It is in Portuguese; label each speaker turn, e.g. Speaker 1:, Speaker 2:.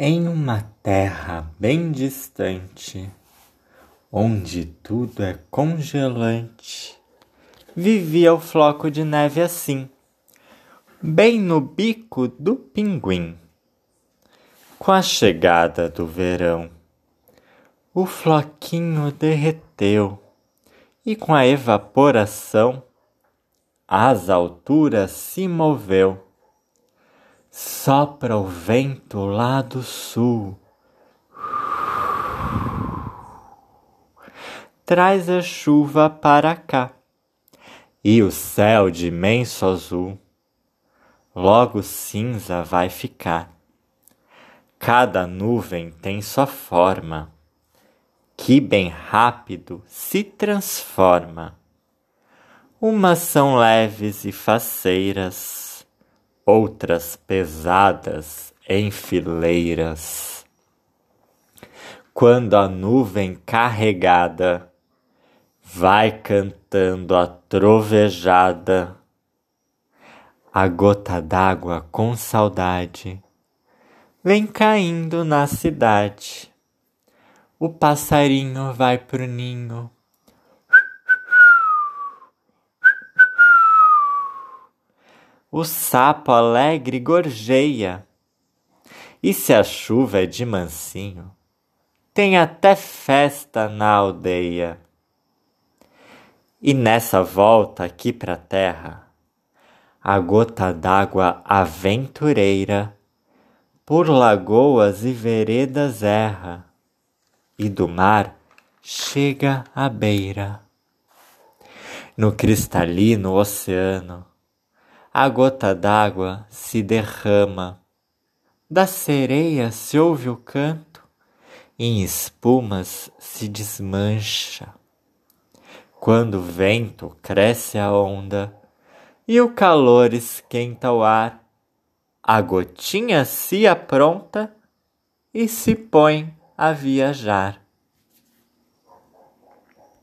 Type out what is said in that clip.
Speaker 1: Em uma terra bem distante, onde tudo é congelante, vivia o floco de neve assim, bem no bico do pinguim. Com a chegada do verão, o floquinho derreteu e com a evaporação as alturas se moveu Sopra o vento lá do sul. Traz a chuva para cá e o céu de imenso azul logo cinza vai ficar. Cada nuvem tem sua forma, que bem rápido se transforma. Umas são leves e faceiras, outras pesadas em fileiras. Quando a nuvem carregada vai cantando a trovejada, a gota d'água com saudade vem caindo na cidade. O passarinho vai pro ninho o sapo alegre gorjeia. E se a chuva é de mansinho, tem até festa na aldeia. E nessa volta aqui pra terra, a gota d'água aventureira por lagoas e veredas erra, e do mar chega à beira. No cristalino oceano, a gota d'água se derrama, da sereia se ouve o canto, em espumas se desmancha. Quando o vento cresce a onda e o calor esquenta o ar, a gotinha se apronta e se põe a viajar.